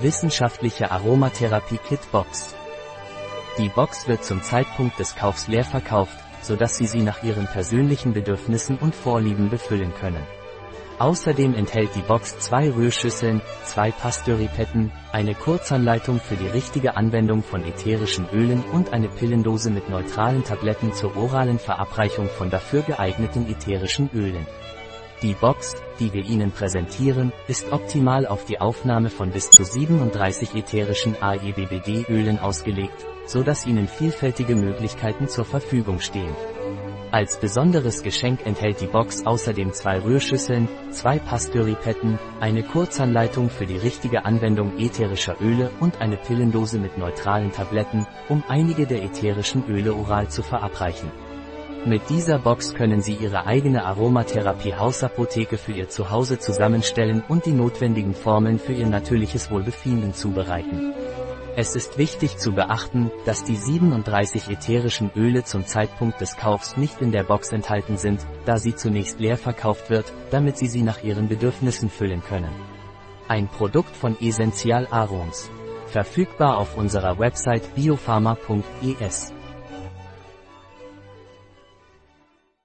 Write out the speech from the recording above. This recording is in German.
Wissenschaftliche Aromatherapie Kit Box. Die Box wird zum Zeitpunkt des Kaufs leer verkauft, sodass Sie sie nach Ihren persönlichen Bedürfnissen und Vorlieben befüllen können. Außerdem enthält die Box zwei Rührschüsseln, zwei Pasteuripetten, eine Kurzanleitung für die richtige Anwendung von ätherischen Ölen und eine Pillendose mit neutralen Tabletten zur oralen Verabreichung von dafür geeigneten ätherischen Ölen. Die Box, die wir Ihnen präsentieren, ist optimal auf die Aufnahme von bis zu 37 ätherischen AEBBD-Ölen ausgelegt, so dass Ihnen vielfältige Möglichkeiten zur Verfügung stehen. Als besonderes Geschenk enthält die Box außerdem zwei Rührschüsseln, zwei Pasteuripetten, eine Kurzanleitung für die richtige Anwendung ätherischer Öle und eine Pillendose mit neutralen Tabletten, um einige der ätherischen Öle oral zu verabreichen. Mit dieser Box können Sie Ihre eigene Aromatherapie Hausapotheke für Ihr Zuhause zusammenstellen und die notwendigen Formeln für Ihr natürliches Wohlbefinden zubereiten. Es ist wichtig zu beachten, dass die 37 ätherischen Öle zum Zeitpunkt des Kaufs nicht in der Box enthalten sind, da sie zunächst leer verkauft wird, damit Sie sie nach Ihren Bedürfnissen füllen können. Ein Produkt von Essential Arons. Verfügbar auf unserer Website biopharma.es.